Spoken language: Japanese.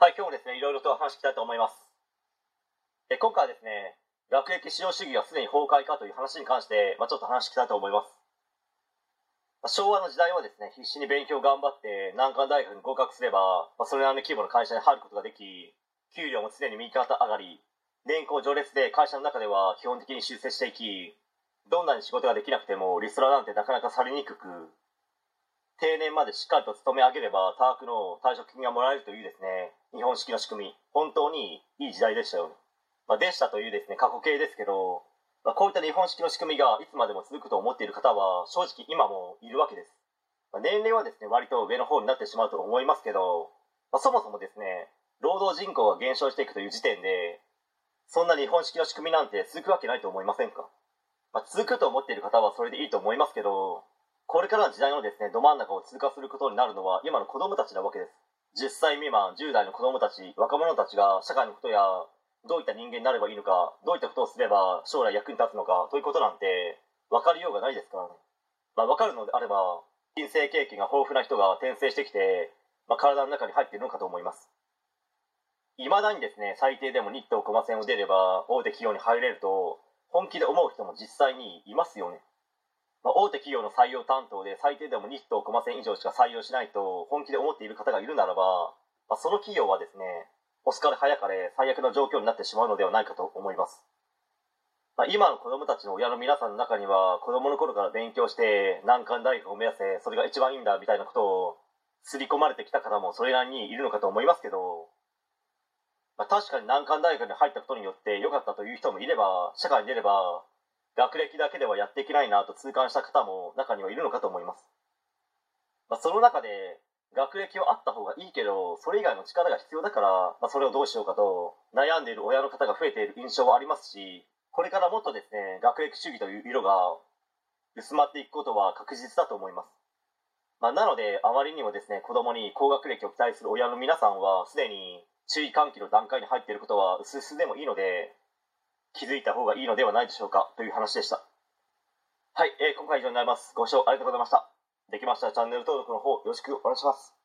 はい、今日もですね、いろいろと話していきたいと思います。え今回はですね、学歴至上主義がすでに崩壊かという話に関して、まあ、ちょっと話したいと思います。まあ、昭和の時代はですね、必死に勉強頑張って難関大学に合格すれば、まあ、それなりの規模の会社に入ることができ、給料も常に右肩上がり、年功序列で会社の中では基本的に修正していき、どんなに仕事ができなくてもリストラなんてなかなかされにくく、定年までしっかりと勤め上げれば多額の退職金がもらえるというですね、日本式の仕組み、本当にいい時代でしたよね。まあ、でしたというですね、過去形ですけど、まあ、こういった日本式の仕組みがいつまでも続くと思っている方は正直今もいるわけです。まあ、年齢はですね、割と上の方になってしまうと思いますけど、まあ、そもそもですね、労働人口が減少していくという時点で、そんな日本式の仕組みなんて続くわけないと思いませんか、まあ、続くと思っている方はそれでいいと思いますけど、からの時代のですね、ど真ん中を通過することになるのは今の子供たちなわけです。10歳未満、10代の子供たち、若者たちが社会のことや、どういった人間になればいいのか、どういったことをすれば将来役に立つのか、ということなんて、分かりようがないですからね。まあ、分かるのであれば、人生経験が豊富な人が転生してきて、まあ、体の中に入っているのかと思います。いまだにですね、最低でも日東駒線を出れば、大手企業に入れると、本気で思う人も実際にいますよね。まあ、大手企業の採用担当で最低でも日東駒線以上しか採用しないと本気で思っている方がいるならば、まあ、その企業はですね遅かれ早かれ最悪な状況になってしまうのではないかと思います、まあ、今の子供たちの親の皆さんの中には子供の頃から勉強して難関大学を目指せそれが一番いいんだみたいなことを刷り込まれてきた方もそれなりにいるのかと思いますけど、まあ、確かに難関大学に入ったことによって良かったという人もいれば社会に出れば学歴だけではやっていけないなと痛感した方も中にはいるのかと思います、まあ、その中で学歴はあった方がいいけどそれ以外の力が必要だから、まあ、それをどうしようかと悩んでいる親の方が増えている印象はありますしこれからもっとですね学歴主義という色が薄まっていくことは確実だと思います、まあ、なのであまりにもですね子供に高学歴を期待する親の皆さんはすでに注意喚起の段階に入っていることは薄々でもいいので気づいた方がいいのではないでしょうかという話でした。はい、えー、今回以上になります。ご視聴ありがとうございました。できましたらチャンネル登録の方よろしくお願いします。